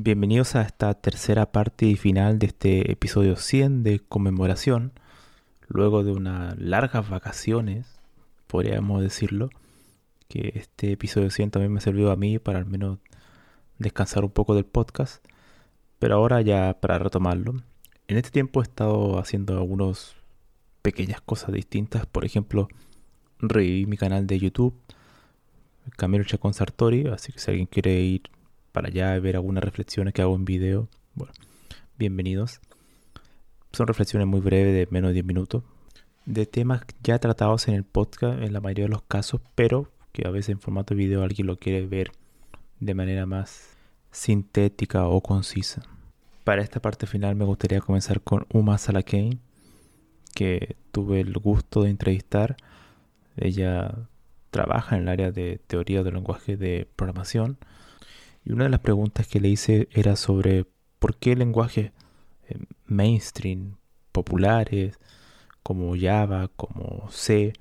Bienvenidos a esta tercera parte y final de este episodio 100 de conmemoración. Luego de unas largas vacaciones, podríamos decirlo, que este episodio 100 también me servido a mí para al menos descansar un poco del podcast. Pero ahora ya para retomarlo. En este tiempo he estado haciendo algunas pequeñas cosas distintas. Por ejemplo, reviví mi canal de YouTube, Camilo Chacón Sartori. Así que si alguien quiere ir para allá ver algunas reflexiones que hago en video, bueno, bienvenidos. Son reflexiones muy breves de menos de 10 minutos. De temas ya tratados en el podcast en la mayoría de los casos, pero que a veces en formato de video alguien lo quiere ver de manera más sintética o concisa. Para esta parte final me gustaría comenzar con Uma Salakane, que tuve el gusto de entrevistar. Ella trabaja en el área de teoría del lenguaje de programación. Y una de las preguntas que le hice era sobre por qué lenguajes eh, mainstream, populares, como Java, como C,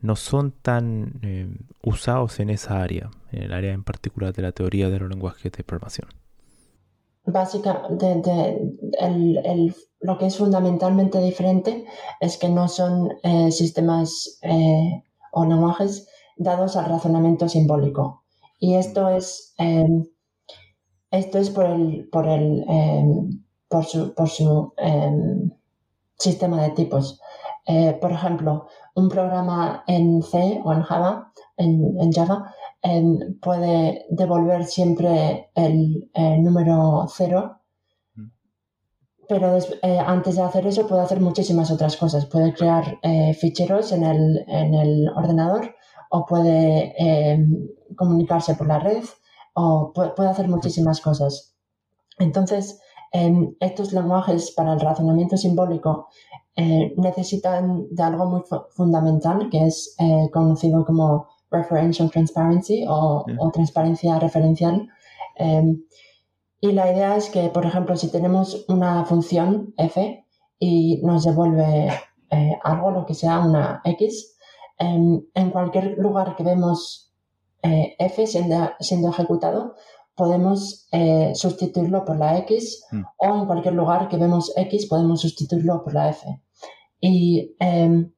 no son tan eh, usados en esa área, en el área en particular de la teoría de los lenguajes de programación básicamente lo que es fundamentalmente diferente es que no son eh, sistemas o lenguajes dados al razonamiento simbólico. Y esto es, em, esto es por, el, por, el, em, por su, por su em, sistema de tipos. Eh, por ejemplo, un programa en C o en Java, en, en Java, puede devolver siempre el, número cero, mm. pero eh, antes de hacer eso puede hacer muchísimas otras cosas. Puede crear eh, ficheros en el, ordenador o puede comunicarse por la red o puede, hacer muchísimas cosas. Entonces, em, estos lenguajes para el razonamiento simbólico eh, necesitan de algo muy fundamental que es conocido como referential transparency o, transparencia referencial. Em, y la idea es que, por ejemplo, si tenemos una función f y nos devuelve eh, algo, lo que sea una x, em, en cualquier lugar que vemos eh, f siendo, siendo, ejecutado, podemos eh, sustituirlo por la x mm. o en cualquier lugar que vemos x podemos sustituirlo por la f. Y em,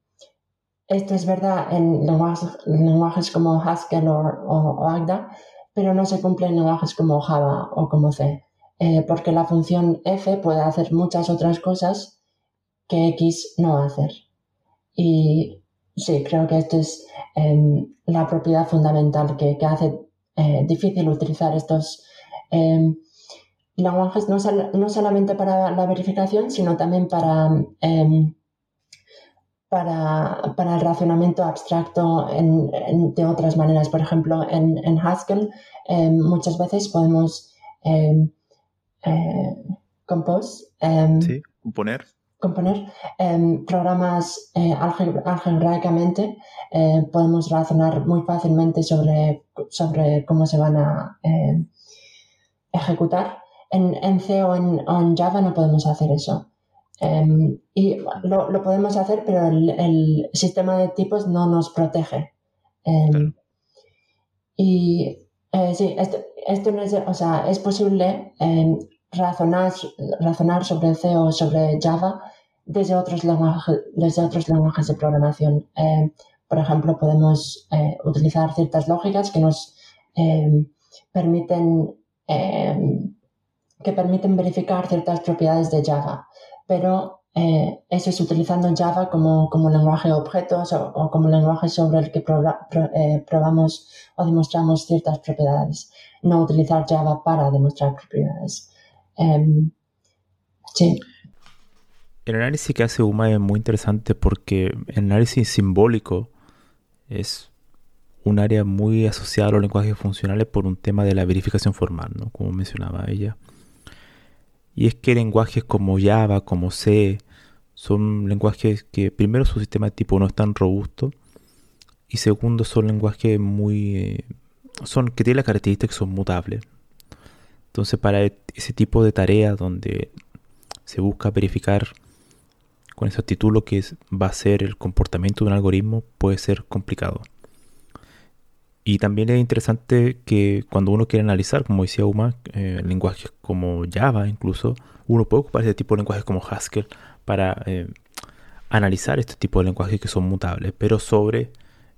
esto es verdad en lenguajes, como Haskell o, Agda, pero no se cumple en lenguajes como Java o como C, eh, porque la función f puede hacer muchas otras cosas que x no va a hacer. Y sí, creo que esto es em, la propiedad fundamental que, hace eh, difícil utilizar estos em, lenguajes no, no, solamente para la verificación, sino también para em, para, para el racionamiento abstracto de otras maneras. Por ejemplo, en, en Haskell muchas veces podemos eh, componer. Componer programas eh, algebraicamente, eh, podemos razonar muy fácilmente sobre, sobre cómo se van a ejecutar. En, en C o en Java no podemos hacer eso. Em, y lo, podemos hacer, pero el, sistema de tipos no nos protege. Em, y eh, sí, esto, no es, o sea, es posible em, razonar, razonar sobre C o sobre Java desde otros lenguajes, desde otros lenguajes de programación. por ejemplo, podemos eh, utilizar ciertas lógicas que nos permiten que permiten verificar ciertas propiedades de Java, pero eh, eso es utilizando Java como, como lenguaje de objetos o, como lenguaje sobre el que eh, probamos o demostramos ciertas propiedades, no utilizar Java para demostrar propiedades. Em, sí. El análisis que hace UMA es muy interesante porque el análisis simbólico es un área muy asociada a los lenguajes funcionales por un tema de la verificación formal, ¿no? como mencionaba ella. Y es que lenguajes como Java, como C, son lenguajes que primero su sistema de tipo no es tan robusto y segundo son lenguajes muy... Eh, son que tienen la característica que son mutables. Entonces para e-, ese tipo de tareas donde se busca verificar con exactitud lo que va a ser el comportamiento de un algoritmo puede ser complicado. Y también es interesante que cuando uno quiere analizar, como decía Uma, eh, lenguajes como Java incluso, uno puede ocupar ese tipo de lenguajes como Haskell para eh, analizar este tipo de lenguajes que son mutables, pero sobre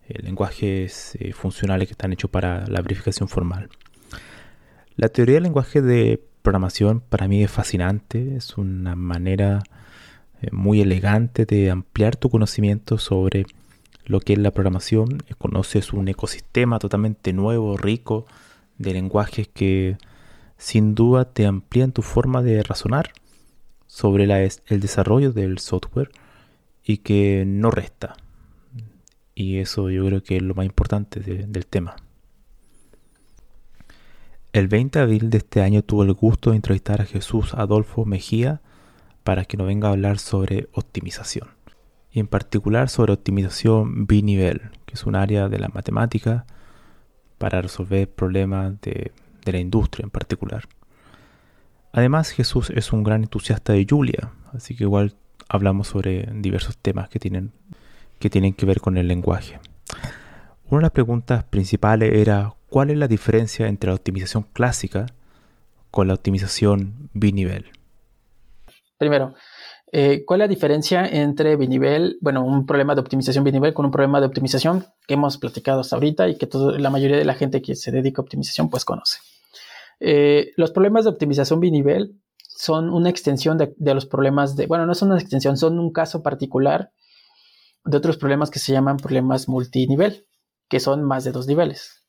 eh, lenguajes funcionales que están hechos para la verificación formal. La teoría del lenguaje de programación para mí es fascinante, es una manera muy elegante de ampliar tu conocimiento sobre lo que es la programación, conoces un ecosistema totalmente nuevo, rico, de lenguajes que sin duda te amplían tu forma de razonar sobre el desarrollo del software y que no resta. Y eso yo creo que es lo más importante del tema. El 20 de abril de este año tuve el gusto de entrevistar a Jesús Adolfo Mejía para que nos venga a hablar sobre optimización y en particular sobre optimización binivel, que es un área de la matemática para resolver problemas de, la industria en particular. Además, Jesús es un gran entusiasta de Julia, así que igual hablamos sobre diversos temas que tienen que, tienen que ver con el lenguaje. Una de las preguntas principales era cuál es la diferencia entre la optimización clásica con la optimización binivel. Primero, eh, ¿Cuál es la diferencia entre binivel, bueno, un problema de optimización binivel con un problema de optimización que hemos platicado hasta ahorita y que la mayoría de la gente que se dedica a optimización pues conoce? Eh, los problemas de optimización binivel son una extensión de, de, los problemas de, bueno, no son una extensión, son un caso particular de otros problemas que se llaman problemas multinivel, que son más de dos niveles.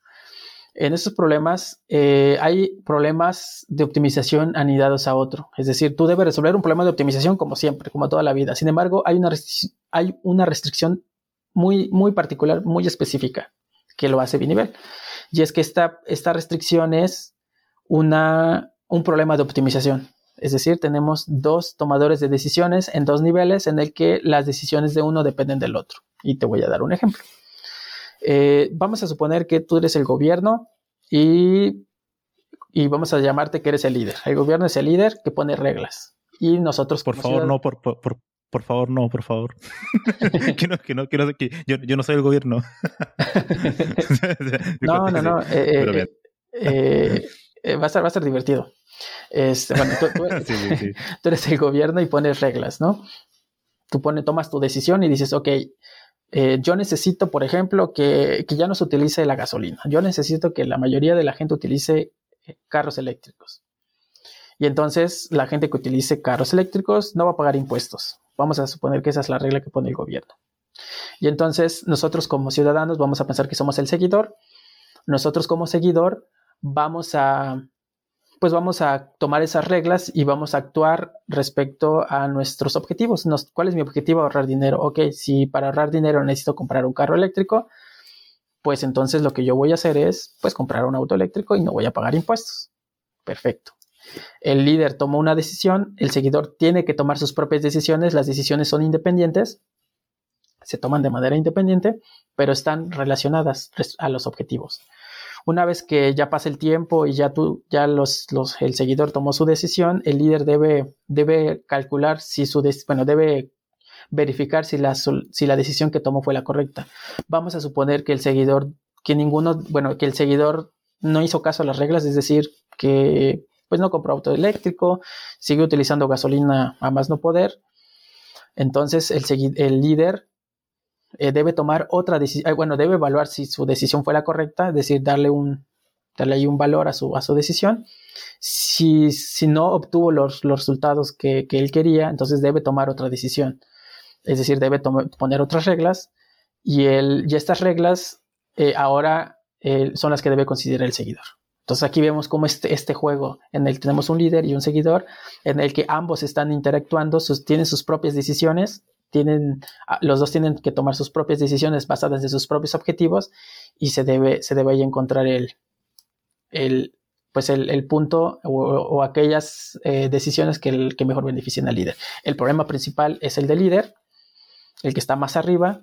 En estos problemas eh, hay problemas de optimización anidados a otro. Es decir, tú debes resolver un problema de optimización como siempre, como toda la vida. Sin embargo, hay una, hay una restricción muy, muy particular, muy específica, que lo hace binivel. Y es que esta, esta restricción es una, un problema de optimización. Es decir, tenemos dos tomadores de decisiones en dos niveles en el que las decisiones de uno dependen del otro. Y te voy a dar un ejemplo. Eh, vamos a suponer que tú eres el gobierno y, y, vamos a llamarte que eres el líder. El gobierno es el líder que pone reglas. Y nosotros... Por favor, no, por, por, por, favor, no, por favor. que no, que no, que no, que yo, yo, no soy el gobierno. no, no, no. Eh, eh, va, a ser, va a ser divertido. Este, bueno, tú, tú, eres, tú, eres, el gobierno y pones reglas, ¿no? Tú pones, tomas tu decisión y dices, ok, eh, yo necesito, por ejemplo, que, ya no se utilice la gasolina. Yo necesito que la mayoría de la gente utilice eh, carros eléctricos. Y entonces la gente que utilice carros eléctricos no va a pagar impuestos. Vamos a suponer que esa es la regla que pone el gobierno. Y entonces nosotros como ciudadanos vamos a pensar que somos el seguidor. Nosotros como seguidor vamos a pues vamos a tomar esas reglas y vamos a actuar respecto a nuestros objetivos. ¿Cuál es mi objetivo? Ahorrar dinero. Ok, si para ahorrar dinero necesito comprar un carro eléctrico, pues entonces lo que yo voy a hacer es pues comprar un auto eléctrico y no voy a pagar impuestos. Perfecto. El líder toma una decisión, el seguidor tiene que tomar sus propias decisiones, las decisiones son independientes, se toman de manera independiente, pero están relacionadas a los objetivos. Una vez que ya pasa el tiempo y ya tú, ya los, los, el seguidor tomó su decisión, el líder debe, debe calcular si su, bueno, debe verificar si la, si la decisión que tomó fue la correcta. Vamos a suponer que el seguidor, que ninguno, bueno, que el seguidor no hizo caso a las reglas, es decir, que pues no compró auto eléctrico, sigue utilizando gasolina a más no poder. Entonces el, el líder eh, debe tomar otra decisión, eh, bueno, debe evaluar si su decisión fue la correcta, es decir, darle un, darle ahí un valor a su, a su decisión. Si, si no obtuvo los, los resultados que, que, él quería, entonces debe tomar otra decisión. Es decir, debe poner otras reglas y, el, y estas reglas eh, ahora eh, son las que debe considerar el seguidor. Entonces aquí vemos cómo este, este juego en el que tenemos un líder y un seguidor, en el que ambos están interactuando, sus, tienen sus propias decisiones, tienen, ah, los dos tienen que tomar sus propias decisiones basadas en sus propios objetivos y se debe, se debe ahí encontrar el, el, pues el, punto o, aquellas eh, decisiones que, el, que mejor beneficien al líder. El problema principal es el del líder, el que está más arriba,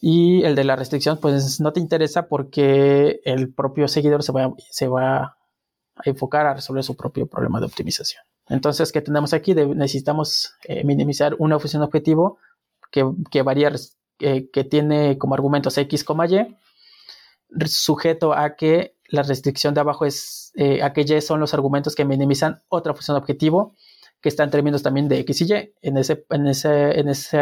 y el de la restricción, pues no te interesa porque el propio seguidor se va, se va a enfocar a resolver su propio problema de optimización. Entonces, ¿qué tenemos aquí? necesitamos eh, minimizar una función objetivo que, que varía, eh, que tiene como argumentos x, y, sujeto a que la restricción de abajo es eh, a que y son los argumentos que minimizan otra función objetivo que está en términos también de x y y. En ese, en ese, en ese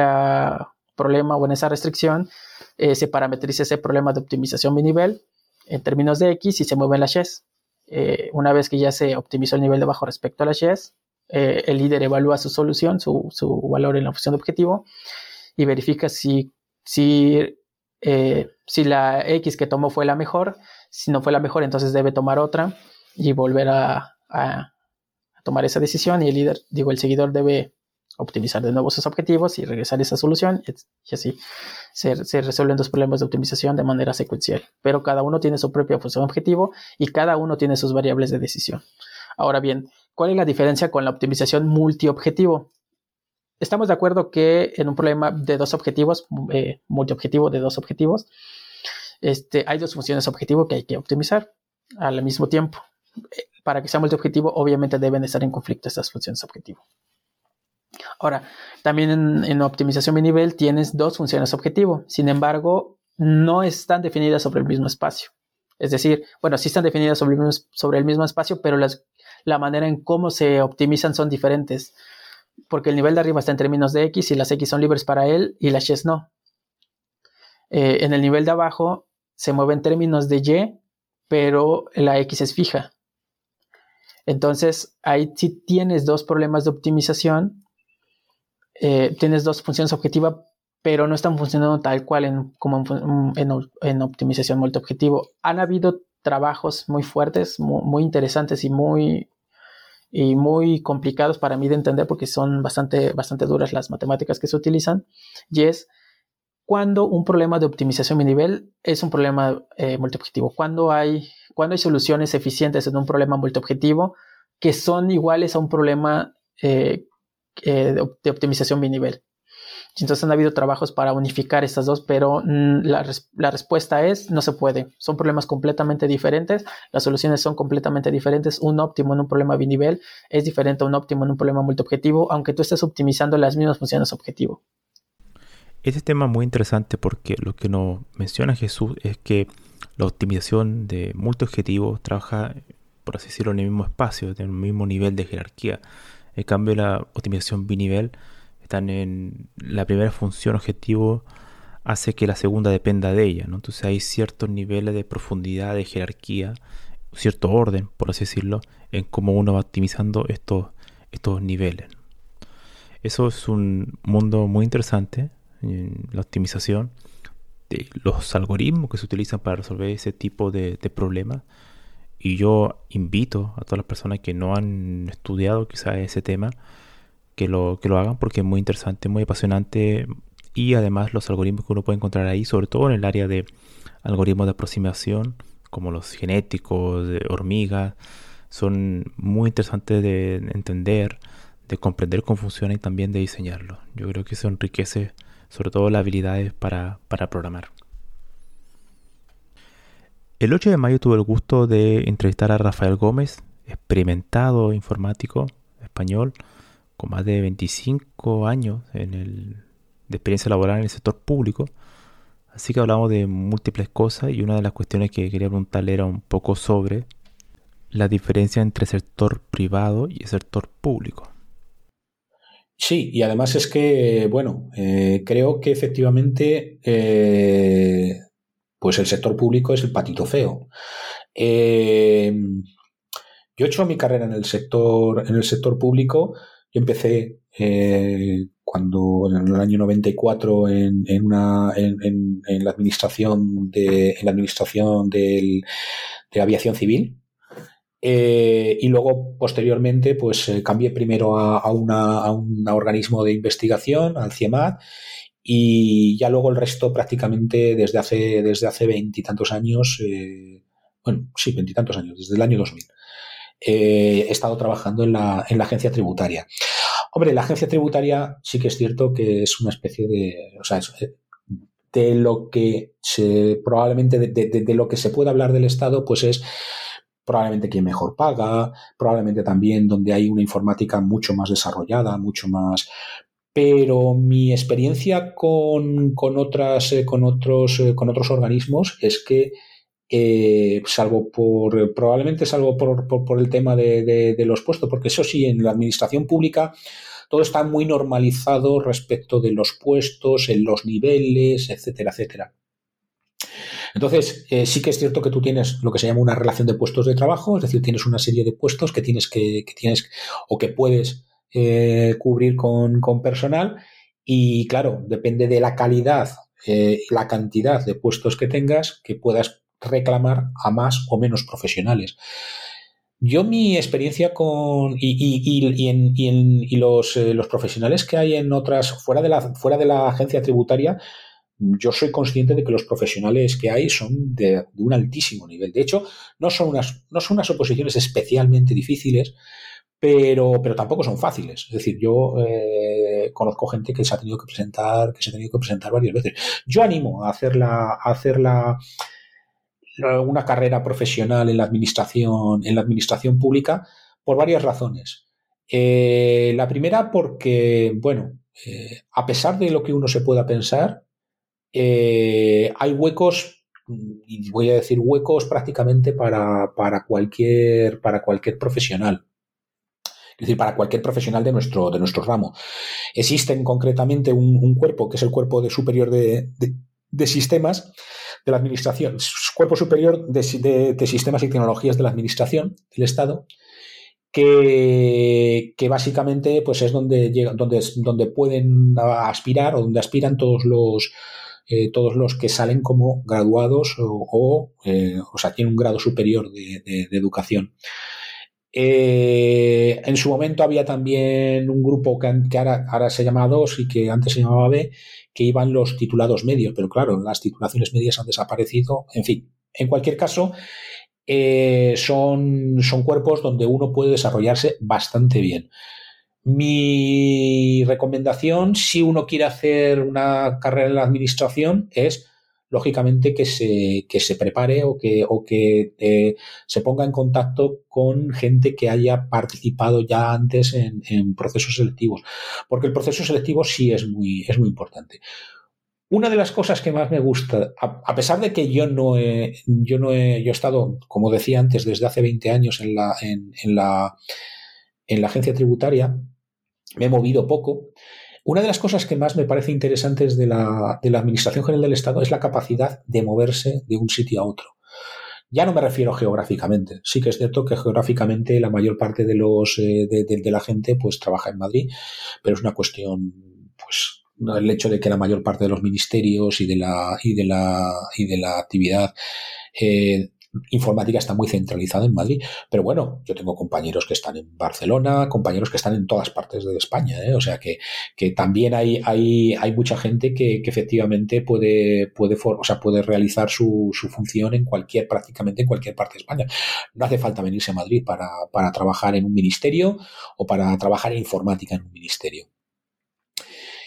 problema o en esa restricción se parametriza ese problema de optimización nivel en términos de x y se mueven las y. Eh, una vez que ya se optimizó el nivel de abajo respecto a las y, eh, el líder evalúa su solución, su, su, valor en la función de objetivo y verifica si, si, si la x que tomó fue la mejor. Si no fue la mejor, entonces debe tomar otra y volver a, a tomar esa decisión y el líder, digo, el seguidor debe optimizar de nuevo sus objetivos y regresar a esa solución y así se, resuelven los problemas de optimización de manera secuencial. Pero cada uno tiene su propia función objetivo y cada uno tiene sus variables de decisión. Ahora bien, ¿cuál es la diferencia con la optimización multiobjetivo? Estamos de acuerdo que en un problema de dos objetivos, eh, multiobjetivo de dos objetivos, este, hay dos funciones objetivo que hay que optimizar al mismo tiempo. Eh, para que sea multiobjetivo, obviamente deben estar en conflicto estas funciones objetivo. Ahora, también en, optimización binivel tienes dos funciones objetivo, sin embargo, no están definidas sobre el mismo espacio. Es decir, bueno, sí están definidas sobre el mismo, sobre el mismo espacio, pero la manera en cómo se optimizan son diferentes, porque el nivel de arriba está en términos de X y las X son libres para él y las Y no. Eh, en el nivel de abajo se mueve en términos de Y, pero la X es fija. Entonces, ahí sí tienes dos problemas de optimización eh, tienes dos funciones objetivas, pero no están funcionando tal cual en, como en, optimización multiobjetivo. Han habido trabajos muy fuertes, muy, interesantes y muy, y muy complicados para mí de entender porque son bastante, bastante duras las matemáticas que se utilizan. Y es cuando un problema de optimización mi nivel es un problema eh, multiobjetivo. Cuando hay, cuando hay soluciones eficientes en un problema multiobjetivo que son iguales a un problema eh, eh, de, optimización binivel. Entonces han habido trabajos para unificar estas dos, pero mm, la, respuesta es no se puede. Son problemas completamente diferentes, las soluciones son completamente diferentes. Un óptimo en un problema binivel es diferente a un óptimo en un problema multiobjetivo, aunque tú estés optimizando las mismas funciones objetivo. Este tema es muy interesante porque lo que nos menciona Jesús es que la optimización de multiobjetivos trabaja, por así decirlo, en el mismo espacio, en el mismo nivel de jerarquía. En cambio, la optimización binivel están en la primera función objetivo hace que la segunda dependa de ella. Entonces hay ciertos niveles de profundidad, de jerarquía, cierto orden, por así decirlo, en cómo uno va optimizando estos, estos niveles. Eso es un mundo muy interesante, la optimización de los algoritmos que se utilizan para resolver ese tipo de problemas y yo invito a todas las personas que no han estudiado quizás ese tema que lo, que lo hagan porque es muy interesante, muy apasionante y además los algoritmos que uno puede encontrar ahí, sobre todo en el área de algoritmos de aproximación, como los genéticos, de hormigas, son muy interesantes de entender, de comprender cómo funciona y también de diseñarlo. Yo creo que eso enriquece sobre todo las habilidades para, para programar. El 8 de mayo tuve el gusto de entrevistar a Rafael Gómez, experimentado informático español, con más de 25 años el, de experiencia laboral en el sector público. Así que hablamos de múltiples cosas y una de las cuestiones que quería preguntarle era un poco sobre la diferencia entre sector privado y el sector público. Sí, y además es que, bueno, eh, creo que efectivamente eh, pues el sector público es el patito feo. Eh, yo he hecho mi carrera en el sector, en el sector público. Yo empecé eh, cuando en el año 94 en, en, una, en, en, la administración de en la administración del, de aviación civil eh, y luego posteriormente pues eh, cambié primero a, a, una, a, un organismo de investigación al CIEMAT y ya luego el resto prácticamente desde hace desde hace veintitantos años eh, bueno sí veintitantos años desde el año 2000 eh, he estado trabajando en la, en la agencia tributaria Hombre, la agencia tributaria sí que es cierto que es una especie de, o sea, eh, de lo que se, probablemente de, de, de, lo que se puede hablar del Estado, pues es probablemente quien mejor paga, probablemente también donde hay una informática mucho más desarrollada, mucho más. Pero mi experiencia con, con otras, eh, con otros, eh, con otros organismos es que eh, salvo por, probablemente salvo por, por, el tema de, los puestos, porque eso sí, en la administración pública todo está muy normalizado respecto de los puestos, en los niveles, etcétera, etcétera. Entonces, sí que es cierto que tú tienes lo que se llama una relación de puestos de trabajo, es decir, tienes una serie de puestos que tienes que, que tienes o que puedes eh, cubrir con, con, personal y claro, depende de la calidad, eh, la cantidad de puestos que tengas, que puedas reclamar a más o menos profesionales. Yo mi experiencia con y, y, y, en, en, y los, eh, los, profesionales que hay en otras fuera de la fuera de la agencia tributaria, yo soy consciente de que los profesionales que hay son de, de, un altísimo nivel. De hecho, no son unas no son unas oposiciones especialmente difíciles, pero pero tampoco son fáciles. Es decir, yo eh, conozco gente que se ha tenido que presentar que se ha tenido que presentar varias veces. Yo animo a hacerla a hacerla una carrera profesional en la administración, en la administración pública por varias razones. Eh, la primera porque, bueno, eh, a pesar de lo que uno se pueda pensar, hay huecos, y voy a decir huecos prácticamente para, para, cualquier, para cualquier profesional. Es decir, para cualquier profesional de nuestro, de nuestro ramo. Existen concretamente un, cuerpo, que es el cuerpo de superior de, de, sistemas, de la Administración, Cuerpo Superior de, de, Sistemas y Tecnologías de la Administración del Estado, que, que básicamente pues es donde, llega, donde, donde pueden aspirar o donde aspiran todos los, eh, todos los que salen como graduados o, o, eh, sea, tienen un grado superior de educación. Eh, en su momento había también un grupo que, ahora, se llama 2 y que antes se llamaba B, que iban los titulados medios, pero claro, las titulaciones medias han desaparecido. En fin, en cualquier caso, eh, son, son cuerpos donde uno puede desarrollarse bastante bien. Mi recomendación, si uno quiere hacer una carrera en la administración, es lógicamente que se, que se prepare o que, o que eh, se ponga en contacto con gente que haya participado ya antes en, procesos selectivos, porque el proceso selectivo sí es muy, es muy importante. Una de las cosas que más me gusta, a, pesar de que yo no he, yo no he, yo he estado, como decía antes, desde hace 20 años en la, en la, en la agencia tributaria, me he movido poco, una de las cosas que más me parece interesantes de la, Administración General del Estado es la capacidad de moverse de un sitio a otro. Ya no me refiero geográficamente. Sí que es cierto que geográficamente la mayor parte de eh, la gente pues trabaja en Madrid, pero es una cuestión pues el hecho de que la mayor parte de los ministerios y de la actividad eh, informática está muy centralizada en Madrid, pero bueno, yo tengo compañeros que están en Barcelona, compañeros que están en todas partes de España, ¿eh? o sea que, que también hay, hay, hay mucha gente que, que efectivamente puede, puede, o sea, puede realizar su, su, función en cualquier, prácticamente en cualquier parte de España. No hace falta venirse a Madrid para, para trabajar en un ministerio o para trabajar en informática en un ministerio.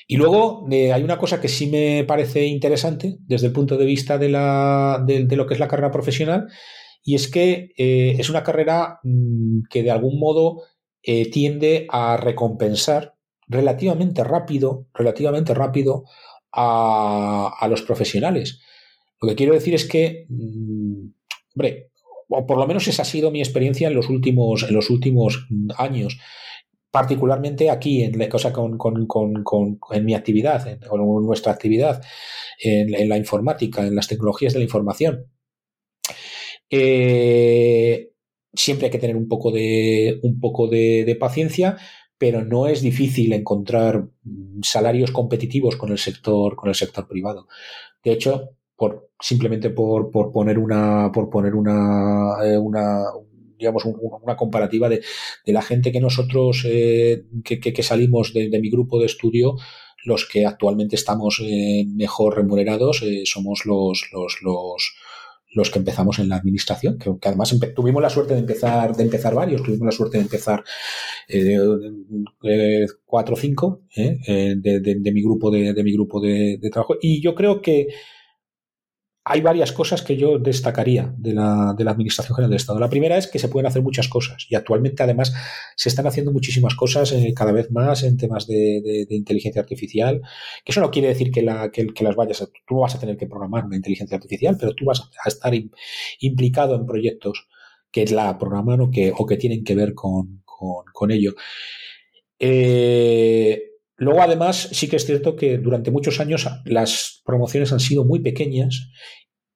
Y luego eh, hay una cosa que sí me parece interesante desde el punto de vista de, lo que es la carrera profesional, y es que eh, es una carrera mmm, que de algún modo eh, tiende a recompensar relativamente rápido, relativamente rápido a, los profesionales. Lo que quiero decir es que, mmm, hombre, o por lo menos esa ha sido mi experiencia en los últimos, en los últimos años particularmente aquí, en, o sea, con, con, con, con, en mi actividad, en, nuestra actividad en, la informática, en las tecnologías de la información. Eh, siempre hay que tener un poco de, un poco de, paciencia, pero no es difícil encontrar salarios competitivos con el sector, con el sector privado. De hecho, por, simplemente por, por poner una, por poner una, eh, una digamos, una comparativa de, de, la gente que nosotros, eh, que, que, salimos de, de, mi grupo de estudio, los que actualmente estamos eh, mejor remunerados somos los, los, los, los que empezamos en la administración, que, además tuvimos la suerte de empezar, de empezar varios, tuvimos la suerte de empezar eh, eh, cuatro o cinco eh, de, de, mi grupo de, de mi grupo de, trabajo. Y yo creo que hay varias cosas que yo destacaría de la, Administración General del Estado. La primera es que se pueden hacer muchas cosas y actualmente además se están haciendo muchísimas cosas eh, cada vez más en temas de, inteligencia artificial, que eso no quiere decir que, la, que, las vayas a, tú no vas a tener que programar una inteligencia artificial, pero tú vas a estar implicado en proyectos que la programan o que, tienen que ver con, con, con ello. Eh, Luego, además, sí que es cierto que durante muchos años las promociones han sido muy pequeñas.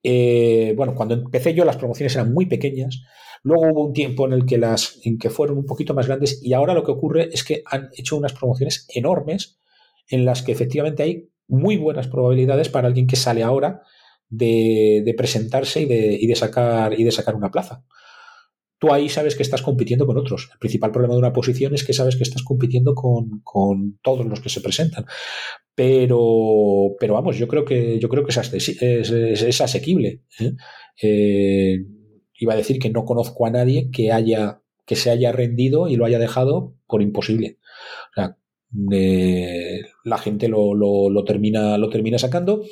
Eh, bueno, cuando empecé yo las promociones eran muy pequeñas. Luego hubo un tiempo en el que las en que fueron un poquito más grandes y ahora lo que ocurre es que han hecho unas promociones enormes en las que efectivamente hay muy buenas probabilidades para alguien que sale ahora de, presentarse y de, y de, sacar y de sacar una plaza tú ahí sabes que estás compitiendo con otros. El principal problema de una posición es que sabes que estás compitiendo con, todos los que se presentan. Pero, pero vamos, yo creo que, yo creo que es, asequible. ¿eh? Eh, iba a decir que no conozco a nadie que haya que se haya rendido y lo haya dejado por imposible. O sea, eh, la gente lo, lo, termina, lo termina sacando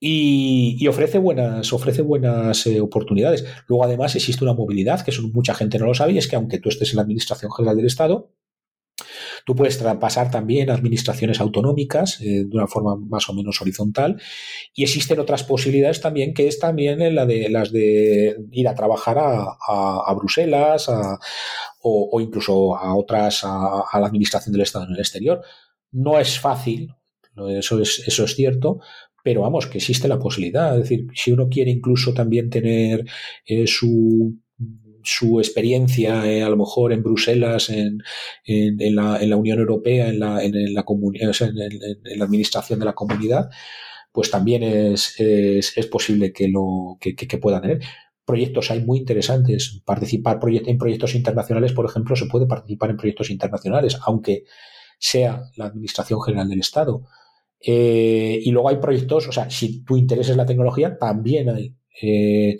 y, ofrece buenas, ofrece buenas eh, oportunidades. Luego, además, existe una movilidad, que eso mucha gente no lo sabe, y es que aunque tú estés en la Administración General del Estado, Tú puedes pasar también a administraciones autonómicas eh, de una forma más o menos horizontal y existen otras posibilidades también que es también la de las de ir a trabajar a, Bruselas o, incluso a otras a, la administración del Estado en el exterior. No es fácil, eso es, eso es cierto, pero vamos, que existe la posibilidad. Es decir, si uno quiere incluso también tener eh, su, su experiencia, eh, a lo mejor en Bruselas, en, en, la, en la, Unión Europea, en la, la en, la administración de la comunidad, pues también es, es, es posible que lo que, que, puedan tener proyectos hay muy interesantes. Participar en proyectos internacionales, por ejemplo, se puede participar en proyectos internacionales, aunque sea la Administración General del Estado. Eh, y luego hay proyectos, o sea, si tu interés es la tecnología, también hay eh,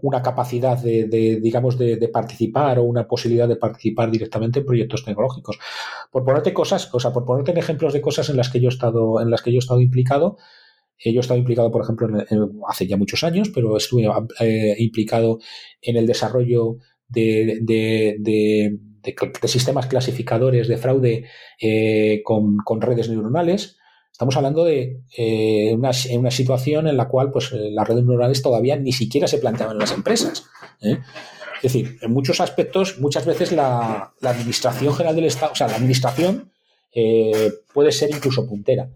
una capacidad de, digamos, de, participar o una posibilidad de participar directamente en proyectos tecnológicos. Por ponerte cosas, o sea, por ponerte ejemplos de cosas en las que yo he estado, en las que yo estado implicado, eh, yo he estado implicado, por ejemplo, hace ya muchos años, pero estuve implicado en el desarrollo de, sistemas clasificadores de fraude con, redes neuronales. Estamos hablando de eh, una, situación en la cual pues, eh, las redes neuronales todavía ni siquiera se planteaban en las empresas. ¿eh? Es decir, en muchos aspectos, muchas veces la, Administración General del Estado, o sea, la Administración puede ser incluso puntera.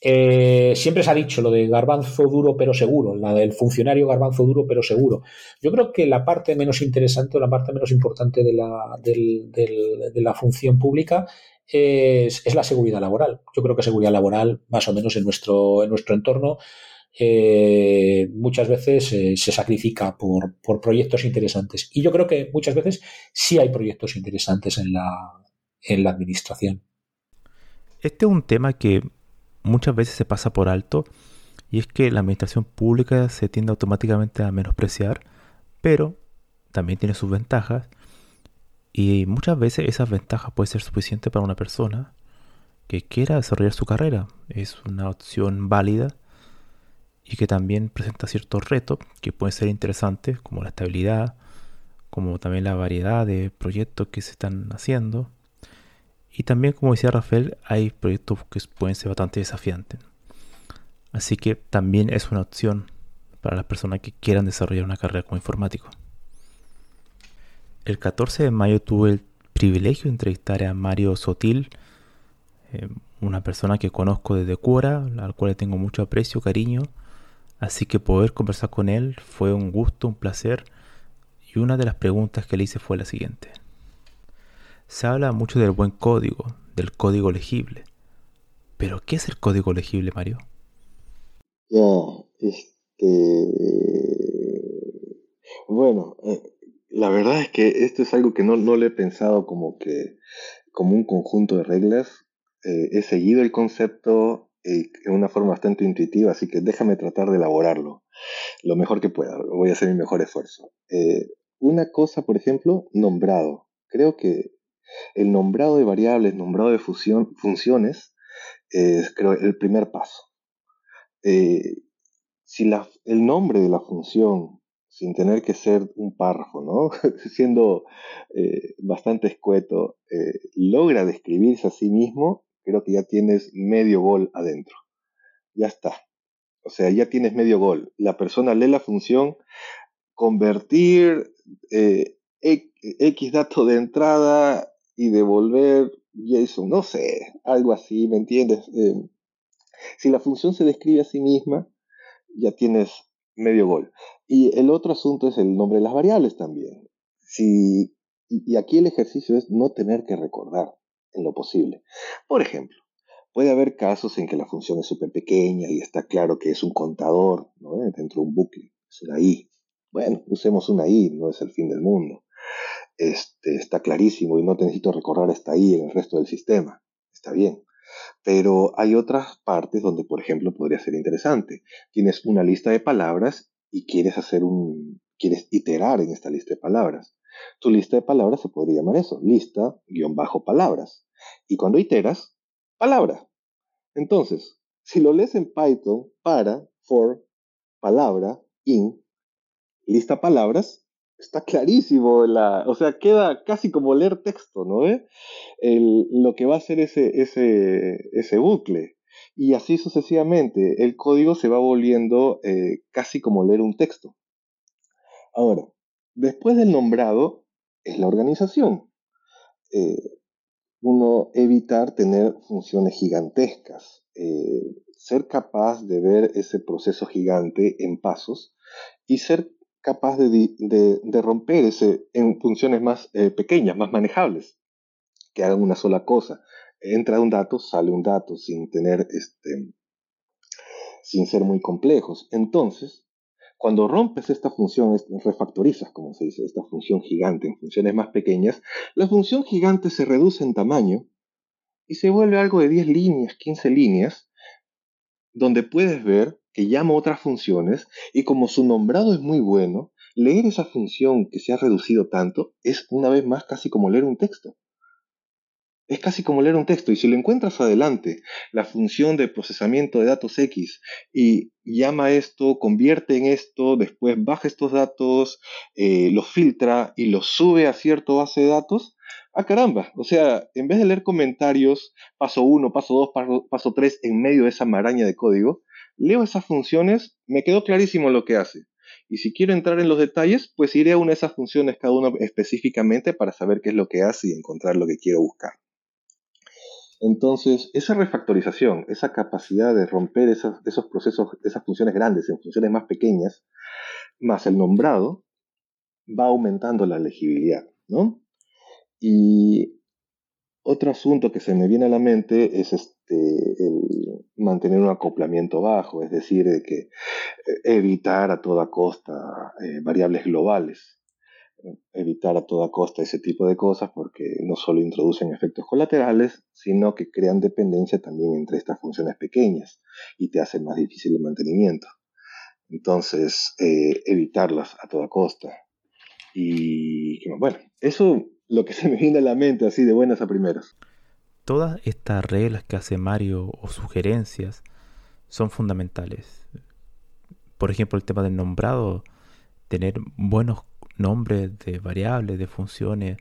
siempre se ha dicho lo de garbanzo duro pero seguro, la del funcionario garbanzo duro pero seguro. Yo creo que la parte menos interesante o la parte menos importante de la, de la función pública es, la seguridad laboral. Yo creo que seguridad laboral, más o menos en nuestro, en nuestro entorno, eh, muchas veces eh, se sacrifica por, proyectos interesantes. Y yo creo que muchas veces sí hay proyectos interesantes en la, en la administración. Este es un tema que muchas veces se pasa por alto y es que la administración pública se tiende automáticamente a menospreciar, pero también tiene sus ventajas y muchas veces esas ventajas pueden ser suficientes para una persona que quiera desarrollar su carrera. Es una opción válida y que también presenta ciertos retos que pueden ser interesantes, como la estabilidad, como también la variedad de proyectos que se están haciendo. Y también, como decía Rafael, hay proyectos que pueden ser bastante desafiantes. Así que también es una opción para las personas que quieran desarrollar una carrera como informático. El 14 de mayo tuve el privilegio de entrevistar a Mario Sotil, eh, una persona que conozco desde Cuora, al cual tengo mucho aprecio, cariño, Así que poder conversar con él fue un gusto, un placer. Y una de las preguntas que le hice fue la siguiente. Se habla mucho del buen código, del código legible. Pero, ¿qué es el código legible, Mario? Ya, este... Bueno, eh, la verdad es que esto es algo que no, no lo he pensado como que como un conjunto de reglas. Eh, he seguido el concepto eh, en una forma bastante intuitiva, así que déjame tratar de elaborarlo lo mejor que pueda. Voy a hacer mi mejor esfuerzo. Eh, una cosa, por ejemplo, nombrado. Creo que el nombrado de variables, nombrado de funciones, es creo el primer paso. Si la, el nombre de la función, sin tener que ser un párrafo, ¿no? siendo bastante escueto, logra describirse a sí mismo, creo que ya tienes medio gol adentro. Ya está. O sea, ya tienes medio gol. La persona lee la función convertir eh, X dato de entrada y devolver JSON, no sé, algo así, ¿me entiendes? Eh, si la función se describe a sí misma, ya tienes medio gol. Y el otro asunto es el nombre de las variables también. Si, y aquí el ejercicio es no tener que recordar en lo posible. Por ejemplo, puede haber casos en que la función es súper pequeña y está claro que es un contador dentro de un bucle, es una i. Bueno, usemos una i, no es el fin del mundo. Este, está clarísimo y no necesito recordar esta i en el resto del sistema. Está bien. Pero hay otras partes donde, por ejemplo, podría ser interesante. Tienes una lista de palabras y quieres hacer un, quieres iterar en esta lista de palabras. Tu lista de palabras se podría llamar eso, lista guion bajo palabras. Y cuando iteras, palabra. Entonces, si lo lees en Python, para, for, palabra, in, lista palabras, está clarísimo, la, o sea, queda casi como leer texto, ¿no? lo que va a hacer ese, ese, ese bucle. Y así sucesivamente, el código se va volviendo eh, casi como leer un texto. Ahora, Después del nombrado es la organización. Eh, uno evitar tener funciones gigantescas, eh, ser capaz de ver ese proceso gigante en pasos y ser capaz de, romper ese en funciones más eh, pequeñas, más manejables, que hagan una sola cosa. Entra un dato, sale un dato, sin tener este, sin ser muy complejos. Entonces, cuando rompes esta función, refactorizas, como se dice, esta función gigante en funciones más pequeñas, la función gigante se reduce en tamaño y se vuelve algo de 10 líneas, 15 líneas, donde puedes ver que llama otras funciones y como su nombrado es muy bueno, leer esa función que se ha reducido tanto es una vez más casi como leer un texto. Es casi como leer un texto y si lo encuentras adelante, la función de procesamiento de datos X y llama esto, convierte en esto, después baja estos datos, eh, los filtra y los sube a cierto base de datos, ah caramba, o sea, en vez de leer comentarios, paso 1, paso 2, paso, paso 3 en medio de esa maraña de código, leo esas funciones, me quedó clarísimo lo que hace. Y si quiero entrar en los detalles, pues iré a una de esas funciones cada una específicamente para saber qué es lo que hace y encontrar lo que quiero buscar. Entonces, esa refactorización, esa capacidad de romper esos, esos procesos, esas funciones grandes en funciones más pequeñas, más el nombrado, va aumentando la legibilidad, ¿no? Y otro asunto que se me viene a la mente es este, el mantener un acoplamiento bajo, es decir, que eh, evitar a toda costa eh, variables globales evitar a toda costa ese tipo de cosas porque no solo introducen efectos colaterales, sino que crean dependencia también entre estas funciones pequeñas y te hacen más difícil el mantenimiento. Entonces, eh, evitarlas a toda costa. Y bueno, eso lo que se me viene a la mente así de buenas a primeras. Todas estas reglas que hace Mario o sugerencias son fundamentales. Por ejemplo, el tema del nombrado, tener buenos nombres de variables, de funciones,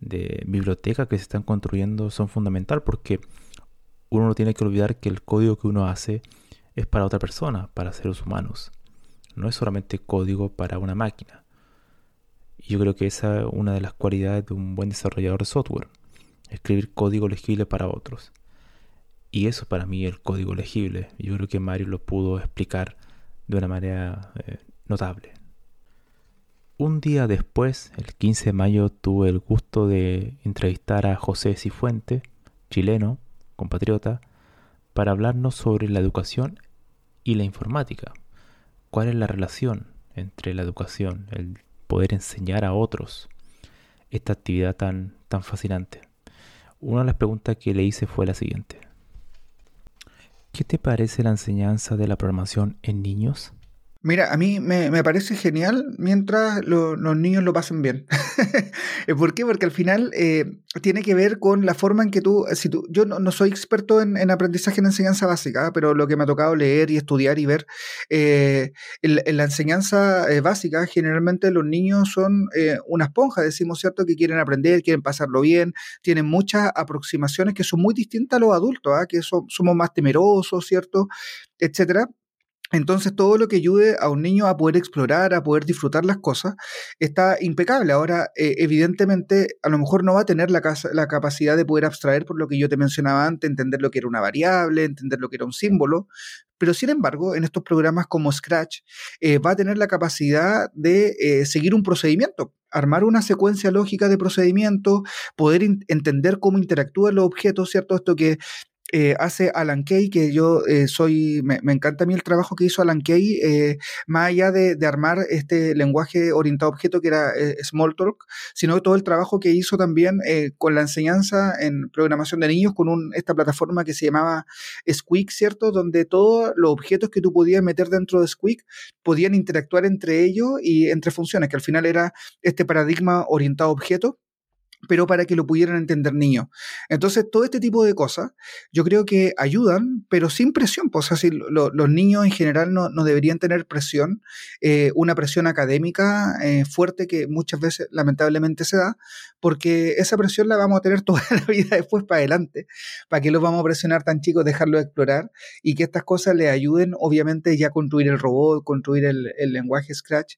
de bibliotecas que se están construyendo son fundamental porque uno no tiene que olvidar que el código que uno hace es para otra persona, para seres humanos. No es solamente código para una máquina. Y yo creo que esa es una de las cualidades de un buen desarrollador de software. Escribir código legible para otros. Y eso para mí es el código legible. Yo creo que Mario lo pudo explicar de una manera eh, notable. Un día después, el 15 de mayo, tuve el gusto de entrevistar a José Cifuente, chileno, compatriota, para hablarnos sobre la educación y la informática. ¿Cuál es la relación entre la educación, el poder enseñar a otros esta actividad tan, tan fascinante? Una de las preguntas que le hice fue la siguiente. ¿Qué te parece la enseñanza de la programación en niños? Mira, a mí me, parece genial mientras los niños lo pasen bien. ¿Por qué? Porque al final eh, tiene que ver con la forma en que tú, si tú yo no, soy experto en, aprendizaje en enseñanza básica, pero lo que me ha tocado leer y estudiar y ver, eh, en, la enseñanza eh, básica generalmente los niños son una esponja, decimos, ¿cierto? Que quieren aprender, quieren pasarlo bien, tienen muchas aproximaciones que son muy distintas a los adultos, ¿ah? que somos más temerosos, ¿cierto? Etcétera entonces, todo lo que ayude a un niño a poder explorar, a poder disfrutar las cosas, está impecable. Ahora, eh, evidentemente, a lo mejor no va a tener la, capacidad de poder abstraer por lo que yo te mencionaba antes, entender lo que era una variable, entender lo que era un símbolo, pero sin embargo, en estos programas como Scratch, eh, va a tener la capacidad de eh, seguir un procedimiento, armar una secuencia lógica de procedimientos, poder entender cómo interactúan los objetos, ¿cierto? Esto que eh, hace Alan Kay, que yo eh, soy, me, encanta a mí el trabajo que hizo Alan Kay, eh, más allá de, armar este lenguaje orientado a objeto que era Smalltalk, sino todo el trabajo que hizo también con la enseñanza en programación de niños con esta plataforma que se llamaba Squeak, ¿cierto? Donde todos los objetos que tú podías meter dentro de Squeak podían interactuar entre ellos y entre funciones, que al final era este paradigma orientado a objeto pero para que lo pudieran entender niños. Entonces, todo este tipo de cosas yo creo que ayudan, pero sin presión. Pues, así, los niños en general no, deberían tener presión, eh, una presión académica eh, fuerte que muchas veces lamentablemente se da, porque esa presión la vamos a tener toda la vida después para adelante. ¿Para qué los vamos a presionar tan chicos, dejarlos explorar y que estas cosas les ayuden, obviamente, ya a construir el robot, construir el, lenguaje Scratch,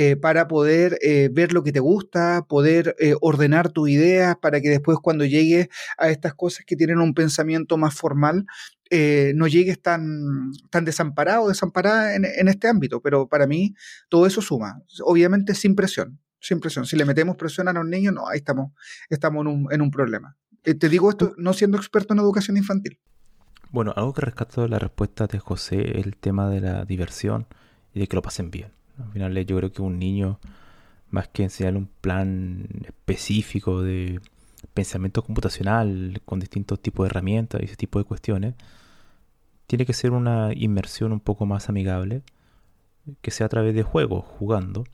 eh, para poder ver lo que te gusta, poder ordenar tu ideas para que después cuando llegues a estas cosas que tienen un pensamiento más formal, eh, no llegues tan, tan desamparado o desamparada en, este ámbito. Pero para mí todo eso suma, obviamente sin presión, sin presión. Si le metemos presión a los niños, no, ahí estamos, estamos en un, problema. Eh, te digo esto no siendo experto en educación infantil. Bueno, algo que rescato de la respuesta de José el tema de la diversión y de que lo pasen bien. Al final yo creo que un niño más que enseñarle un plan específico de pensamiento computacional con distintos tipos de herramientas y ese tipo de cuestiones, tiene que ser una inmersión un poco más amigable, que sea a través de juegos, jugando.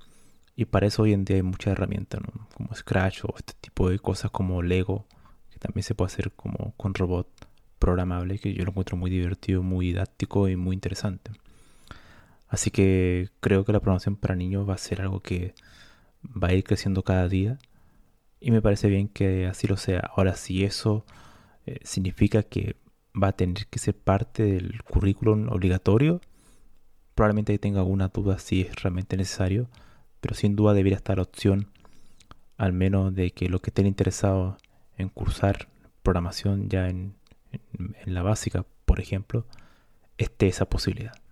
Y para eso hoy en día hay muchas herramientas, como Scratch o este tipo de cosas como Lego, que también se puede hacer como con robot programable, que yo lo encuentro muy divertido, muy didáctico y muy interesante. Así que creo que la programación para niños va a ser algo que va a ir creciendo cada día y me parece bien que así lo sea. Ahora, si eso eh, significa que va a tener que ser parte del currículum obligatorio, probablemente tenga alguna duda si es realmente necesario, pero sin duda debería estar la opción, al menos de que los que estén interesados en cursar programación ya en la básica, por ejemplo, esté esa posibilidad.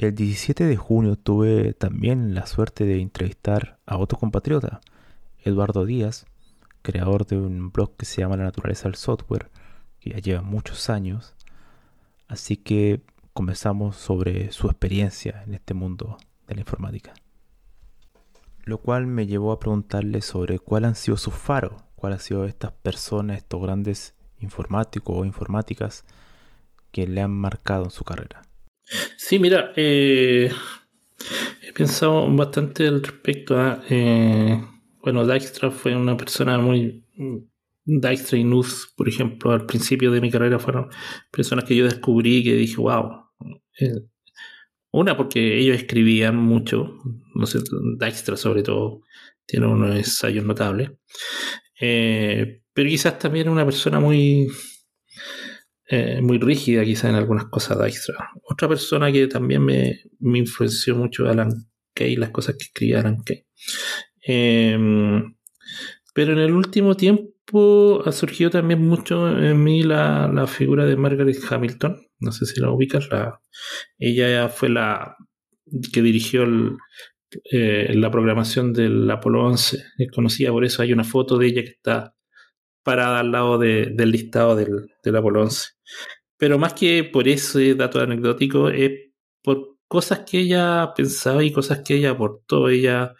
El 17 de junio tuve también la suerte de entrevistar a otro compatriota, Eduardo Díaz, creador de un blog que se llama La naturaleza del software, que ya lleva muchos años. Así que comenzamos sobre su experiencia en este mundo de la informática. Lo cual me llevó a preguntarle sobre cuál han sido sus faros, cuáles han sido estas personas, estos grandes informáticos o informáticas que le han marcado en su carrera. Sí, mira, eh, he pensado bastante al respecto a. Eh, bueno, Dijkstra fue una persona muy. Dijkstra y Nuth, por ejemplo, al principio de mi carrera fueron personas que yo descubrí que dije, wow. Eh, una, porque ellos escribían mucho, no Dijkstra sobre todo, tiene unos ensayos notables. pero quizás también una persona muy eh, muy rígida quizá en algunas cosas de extra. Otra persona que también me, me influenció mucho Alan Kay, las cosas que escribía Alan Kay. Em, Pero en el último tiempo ha surgido también mucho en mí la, figura de Margaret Hamilton. No sé si la ubicas. La, ella fue la que dirigió eh, la programación del Apolo 11. Es conocida por eso. Hay una foto de ella que está parada al lado del listado del, del Apolo 11. Pero más que por ese dato anecdótico, es por cosas que ella pensaba y cosas que ella aportó. Ella,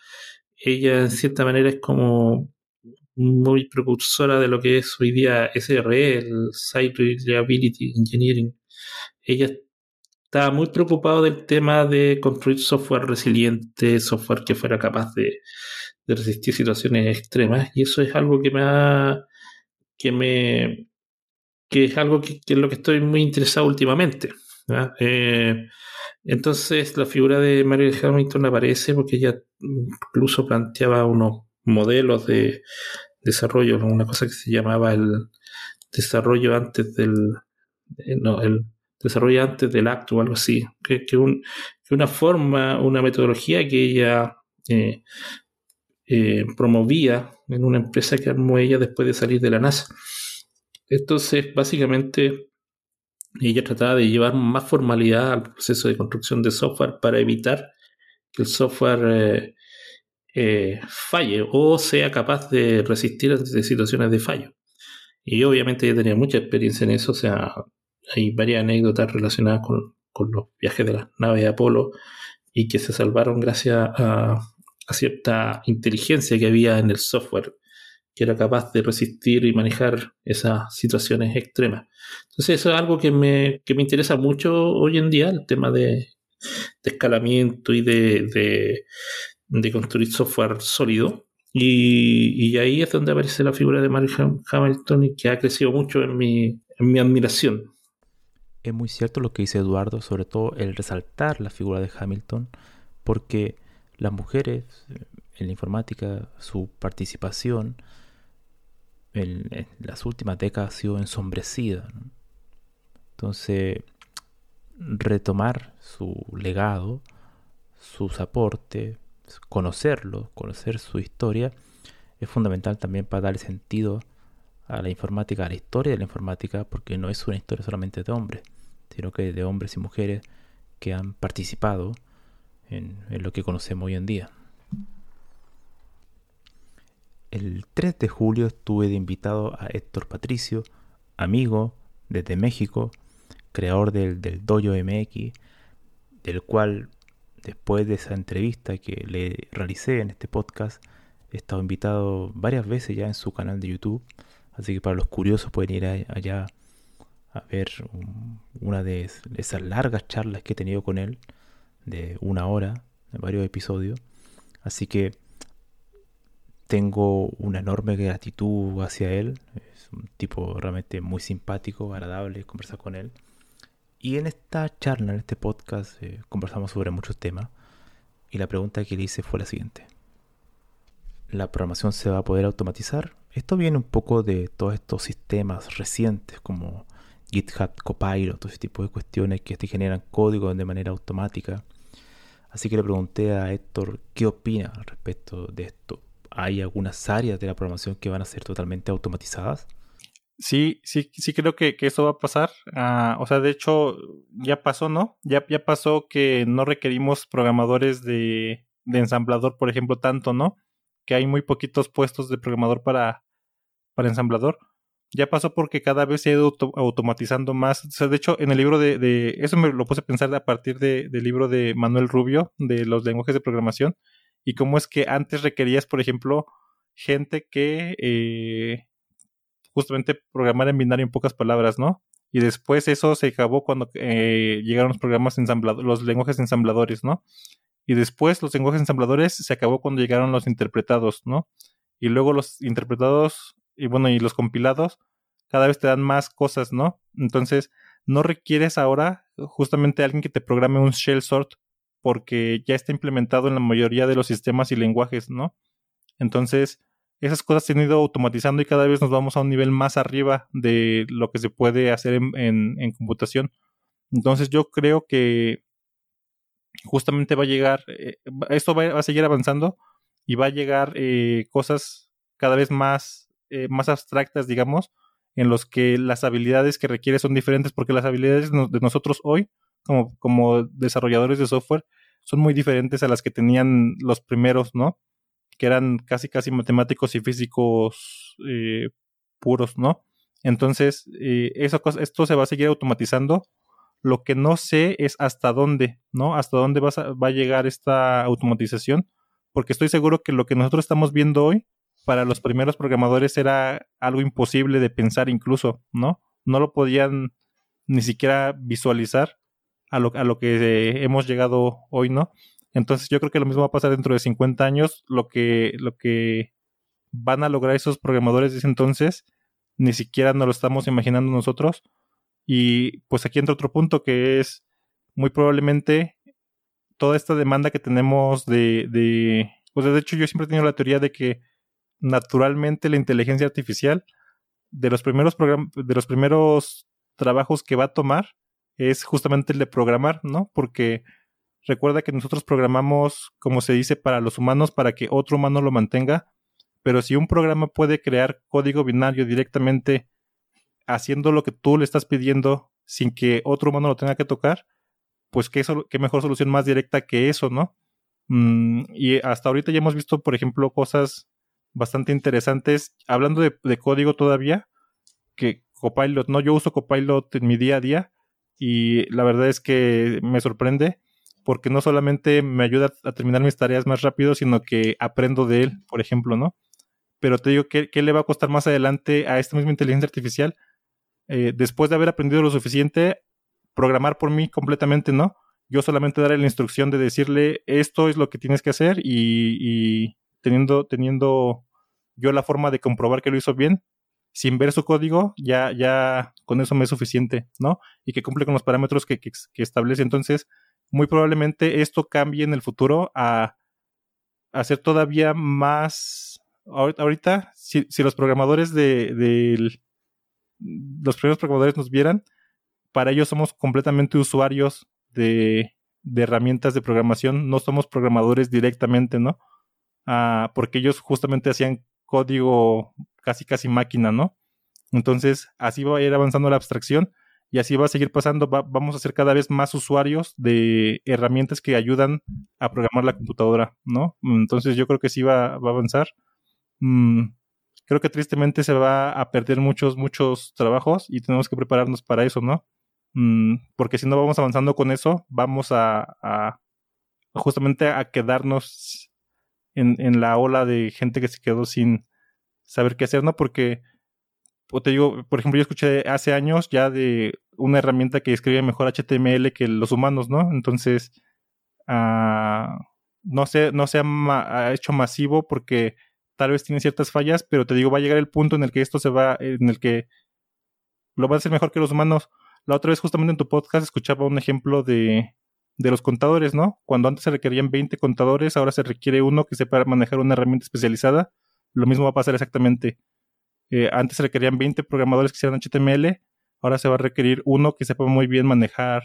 ella en cierta manera es como muy precursora de lo que es hoy día SRE, el Site Reliability Engineering. Ella estaba muy preocupado del tema de construir software resiliente, software que fuera capaz de, resistir situaciones extremas. Y eso es algo que me ha, que me que es algo que, es lo que estoy muy interesado últimamente. Eh, entonces la figura de Margaret Hamilton aparece porque ella incluso planteaba unos modelos de, desarrollo, una cosa que se llamaba el desarrollo antes del, eh, no, el desarrollo antes del acto o algo así, que, que, una forma, una metodología que ella eh, eh, promovía en una empresa que armó ella después de salir de la NASA. Entonces, básicamente, ella trataba de llevar más formalidad al proceso de construcción de software para evitar que el software eh, falle o sea capaz de resistir a situaciones de fallo. Y obviamente yo tenía mucha experiencia en eso, o sea, hay varias anécdotas relacionadas con, los viajes de las naves de Apolo y que se salvaron gracias a, cierta inteligencia que había en el software que era capaz de resistir y manejar esas situaciones extremas. Entonces eso es algo que me, que me interesa mucho hoy en día, el tema de, escalamiento y de, de construir software sólido. Y, ahí es donde aparece la figura de Mark Hamilton y que ha crecido mucho en mi, en mi admiración. Es muy cierto lo que dice Eduardo, sobre todo el resaltar la figura de Hamilton, porque las mujeres en la informática, su participación en, las últimas décadas ha sido ensombrecida. Entonces, retomar su legado, sus aportes, conocerlo, conocer su historia, es fundamental también para darle sentido a la informática, a la historia de la informática, porque no es una historia solamente de hombres, sino que de hombres y mujeres que han participado en, lo que conocemos hoy en día. El 3 de julio estuve de invitado a Héctor Patricio, amigo desde México, creador del, del Dojo MX, del cual después de esa entrevista que le realicé en este podcast, he estado invitado varias veces ya en su canal de YouTube. Así que para los curiosos pueden ir allá a ver una de esas largas charlas que he tenido con él, de una hora, de varios episodios. Así que tengo una enorme gratitud hacia él. Es un tipo realmente muy simpático, agradable conversar con él. Y en esta charla, en este podcast, eh, conversamos sobre muchos temas. Y la pregunta que le hice fue la siguiente. ¿La programación se va a poder automatizar? Esto viene un poco de todos estos sistemas recientes como GitHub Copilot, todo ese tipo de cuestiones que te generan código de manera automática. Así que le pregunté a Héctor qué opina al respecto de esto. ¿Hay algunas áreas de la programación que van a ser totalmente automatizadas? Sí, sí, sí creo que, eso va a pasar. Ah, o sea, de hecho, ya pasó, ¿no? Ya, ya pasó que no requerimos programadores de, de ensamblador, por ejemplo, tanto, ¿no? Que hay muy poquitos puestos de programador para, para ensamblador. Ya pasó porque cada vez se ha ido automatizando más. O sea, de hecho, en el libro de, eso me lo puse a pensar a partir de, del libro de Manuel Rubio, de los lenguajes de programación, y cómo es que antes requerías, por ejemplo, gente que eh, justamente programar en binario en pocas palabras, ¿no? Y después eso se acabó cuando eh, llegaron los programas ensambladores, los lenguajes ensambladores, ¿no? Y después los lenguajes ensambladores se acabó cuando llegaron los interpretados, ¿no? Y luego los interpretados y bueno, y los compilados cada vez te dan más cosas, ¿no? Entonces, no requieres ahora justamente alguien que te programe un shell sort porque ya está implementado en la mayoría de los sistemas y lenguajes, ¿no? Entonces, esas cosas se han ido automatizando y cada vez nos vamos a un nivel más arriba de lo que se puede hacer en, computación. Entonces yo creo que justamente va a llegar, eh, esto va, a seguir avanzando y va a llegar eh, cosas cada vez más, eh, más abstractas, digamos, en los que las habilidades que requiere son diferentes, porque las habilidades de nosotros hoy, como, como desarrolladores de software, son muy diferentes a las que tenían los primeros, ¿no? Que eran casi, casi matemáticos y físicos eh, puros, ¿no? Entonces, eh, eso, esto se va a seguir automatizando. Lo que no sé es hasta dónde, ¿no? Hasta dónde va a, va a llegar esta automatización, porque estoy seguro que lo que nosotros estamos viendo hoy para los primeros programadores era algo imposible de pensar incluso, ¿no? No lo podían ni siquiera visualizar a lo, a lo que hemos llegado hoy, ¿no? Entonces yo creo que lo mismo va a pasar dentro de 50 años, lo que, lo que van a lograr esos programadores de ese entonces, ni siquiera nos lo estamos imaginando nosotros. Y pues aquí entra otro punto que es muy probablemente toda esta demanda que tenemos de, de pues de hecho yo siempre he tenido la teoría de que naturalmente la inteligencia artificial de los primeros de los primeros trabajos que va a tomar es justamente el de programar, ¿no? Porque recuerda que nosotros programamos, como se dice, para los humanos, para que otro humano lo mantenga, pero si un programa puede crear código binario directamente haciendo lo que tú le estás pidiendo sin que otro humano lo tenga que tocar, pues qué, mejor solución más directa que eso, ¿no? Mm, y hasta ahorita ya hemos visto, por ejemplo, cosas bastante interesantes. Hablando de, código todavía, que Copilot, no, yo uso Copilot en mi día a día y la verdad es que me sorprende porque no solamente me ayuda a terminar mis tareas más rápido, sino que aprendo de él, por ejemplo, ¿no? Pero te digo, ¿qué, qué le va a costar más adelante a esta misma inteligencia artificial? Eh, después de haber aprendido lo suficiente, programar por mí completamente, ¿no? Yo solamente darle la instrucción de decirle esto es lo que tienes que hacer y teniendo, teniendo yo la forma de comprobar que lo hizo bien, sin ver su código, ya, ya con eso me es suficiente, ¿no? Y que cumple con los parámetros que, establece. Entonces, muy probablemente esto cambie en el futuro a, a ser todavía más. Ahorita, si, los programadores de, de, los primeros programadores nos vieran, para ellos somos completamente usuarios de, de herramientas de programación, no somos programadores directamente, ¿no? Ah, porque ellos justamente hacían código casi casi máquina, ¿no? Entonces, así va a ir avanzando la abstracción y así va a seguir pasando. vamos a ser cada vez más usuarios de herramientas que ayudan a programar la computadora, ¿no? Entonces, yo creo que sí va, a avanzar. Mm, creo que tristemente se va a perder muchos, muchos trabajos y tenemos que prepararnos para eso, ¿no? Mm, porque si no vamos avanzando con eso, vamos a justamente a quedarnos en, la ola de gente que se quedó sin saber qué hacer, ¿no? Porque, o te digo, por ejemplo, yo escuché hace años ya de una herramienta que escribe mejor HTML que los humanos, ¿no? Entonces, uh, no se, no se ha, hecho masivo porque tal vez tiene ciertas fallas, pero te digo, va a llegar el punto en el que esto se va, en el que lo va a hacer mejor que los humanos. La otra vez, justamente en tu podcast, escuchaba un ejemplo de, de los contadores, ¿no? Cuando antes se requerían 20 contadores, ahora se requiere uno que sepa manejar una herramienta especializada. Lo mismo va a pasar exactamente. Eh, antes se requerían 20 programadores que hicieran HTML, ahora se va a requerir uno que sepa muy bien manejar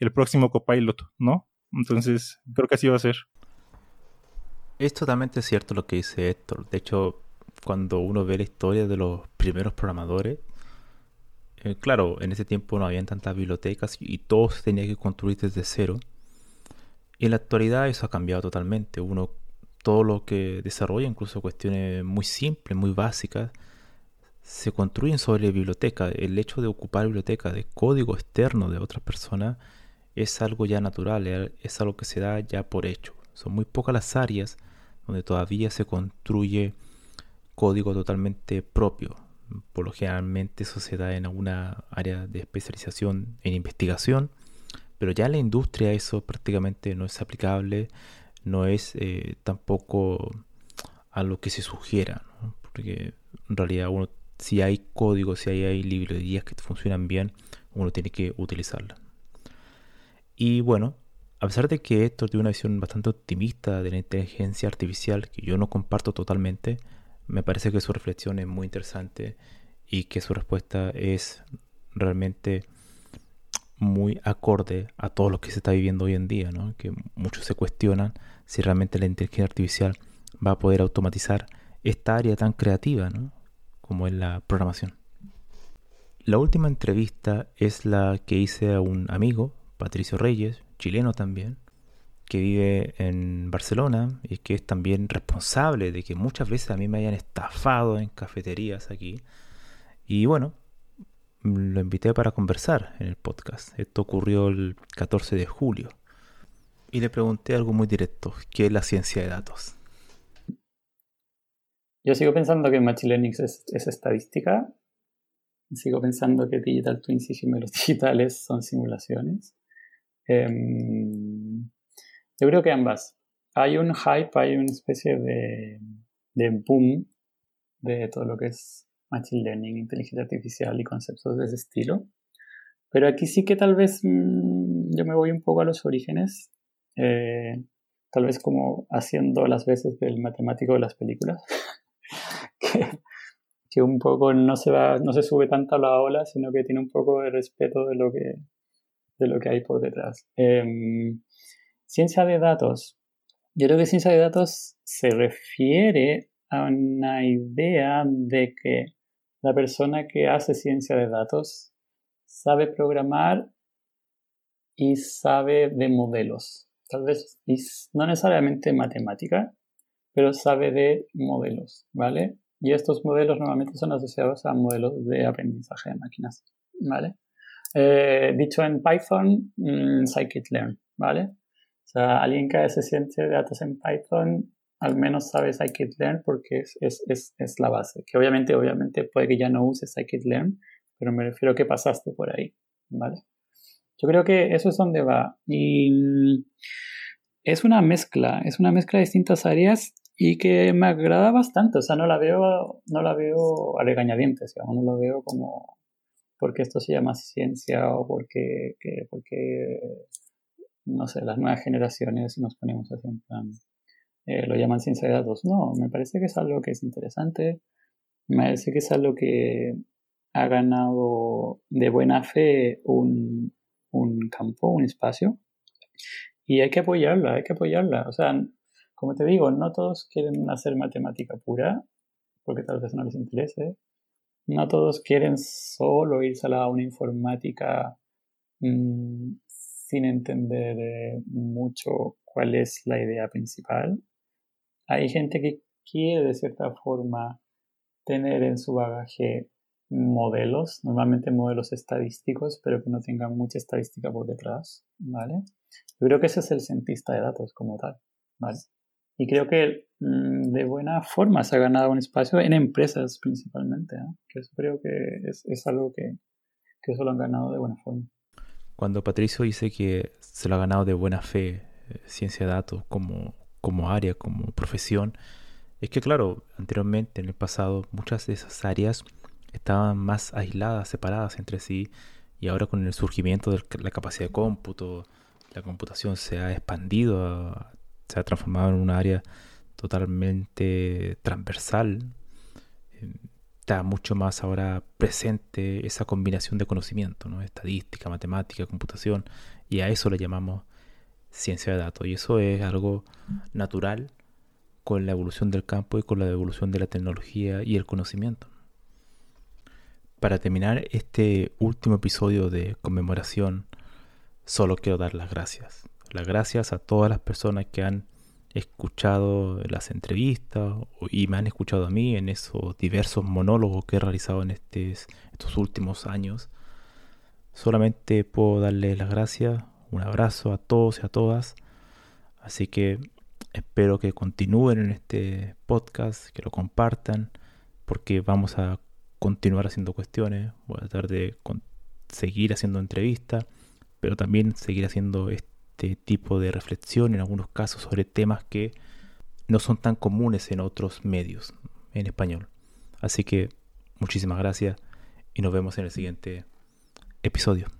el próximo copilot, ¿no? Entonces, creo que así va a ser. Es totalmente cierto lo que dice Héctor. De hecho, cuando uno ve la historia de los primeros programadores, eh, claro, en ese tiempo no habían tantas bibliotecas y todo se tenía que construir desde cero. Y en la actualidad eso ha cambiado totalmente. Uno, todo lo que desarrolla, incluso cuestiones muy simples, muy básicas, se construyen sobre biblioteca. El hecho de ocupar biblioteca de código externo de otras personas es algo ya natural, es algo que se da ya por hecho. Son muy pocas las áreas donde todavía se construye código totalmente propio por lo generalmente eso se da en alguna área de especialización en investigación, pero ya en la industria eso prácticamente no es aplicable, no es eh, tampoco a lo que se sugiera, porque en realidad uno, si hay código, si hay, hay librerías que funcionan bien, uno tiene que utilizarlas. Y bueno, a pesar de que esto tiene una visión bastante optimista de la inteligencia artificial, que yo no comparto totalmente, me parece que su reflexión es muy interesante y que su respuesta es realmente muy acorde a todo lo que se está viviendo hoy en día, ¿no? que muchos se cuestionan si realmente la inteligencia artificial va a poder automatizar esta área tan creativa ¿no? como es la programación. La última entrevista es la que hice a un amigo, Patricio Reyes, chileno también, que vive en Barcelona y que es también responsable de que muchas veces a mí me hayan estafado en cafeterías aquí. Y bueno, lo invité para conversar en el podcast. Esto ocurrió el 14 de julio. Y le pregunté algo muy directo, ¿qué es la ciencia de datos? Yo sigo pensando que Machine Learning es, estadística. Sigo pensando que Digital Twins y gemelos digitales son simulaciones. Em, yo creo que ambas. Hay un hype, hay una especie de, de boom de todo lo que es Machine Learning, inteligencia artificial y conceptos de ese estilo. Pero aquí sí que tal vez mm, yo me voy un poco a los orígenes, eh, tal vez como haciendo las veces del matemático de las películas, que, que, un poco no se, va, no se sube tanto a la ola, sino que tiene un poco de respeto de lo que, de lo que hay por detrás. Em, ciencia de datos. Yo creo que ciencia de datos se refiere a una idea de que la persona que hace ciencia de datos sabe programar y sabe de modelos. Tal vez no necesariamente matemática, pero sabe de modelos, ¿vale? Y estos modelos normalmente son asociados a modelos de aprendizaje de máquinas, ¿vale? Eh, dicho en Python, mm, scikit-learn, ¿vale? O sea, alguien que ciencia de datos en Python al menos sabes scikit-learn porque es, es, es, es, la base. Que obviamente, obviamente puede que ya no uses scikit-learn, pero me refiero a que pasaste por ahí, ¿vale? Yo creo que eso es donde va. Y mm, es una mezcla, es una mezcla de distintas áreas y que me agrada bastante. O sea, no la veo, no la veo a regañadientes, digamos, no lo veo como porque esto se llama ciencia o porque, porque no sé, las nuevas generaciones nos ponemos así en plan eh, lo llaman ciencia de datos. No, me parece que es algo que es interesante, me parece que es algo que ha ganado de buena fe un, un campo, un espacio, y hay que apoyarla, hay que apoyarla. O sea, como te digo, no todos quieren hacer matemática pura, porque tal vez no les interese. No todos quieren solo irse a la, una informática mm, sin entender eh, mucho cuál es la idea principal hay gente que quiere de cierta forma tener en su bagaje modelos, normalmente modelos estadísticos, pero que no tengan mucha estadística por detrás, ¿vale? Yo creo que ese es el cientista de datos como tal, ¿vale? Y creo que mm, de buena forma se ha ganado un espacio en empresas principalmente, ¿eh? que eso creo que es, algo que, que, eso lo han ganado de buena forma. Cuando Patricio dice que se lo ha ganado de buena fe eh, ciencia de datos como como área, como profesión, es que claro, anteriormente en el pasado muchas de esas áreas estaban más aisladas, separadas entre sí, y ahora con el surgimiento de la capacidad de cómputo, la computación se ha expandido, se ha transformado en un área totalmente transversal. Está mucho más ahora presente esa combinación de conocimiento, ¿no? estadística, matemática, computación, y a eso le llamamos ciencia de datos. Y eso es algo natural con la evolución del campo y con la evolución de la tecnología y el conocimiento. Para terminar este último episodio de conmemoración, solo quiero dar las gracias. Las gracias a todas las personas que han escuchado las entrevistas y me han escuchado a mí en esos diversos monólogos que he realizado en estos últimos años. Solamente puedo darles las gracias un abrazo a todos y a todas. Así que espero que continúen en este podcast, que lo compartan, porque vamos a continuar haciendo cuestiones. Voy a tratar de seguir haciendo entrevistas, pero también seguir haciendo este tipo de reflexión en algunos casos sobre temas que no son tan comunes en otros medios en español. Así que muchísimas gracias y nos vemos en el siguiente episodio.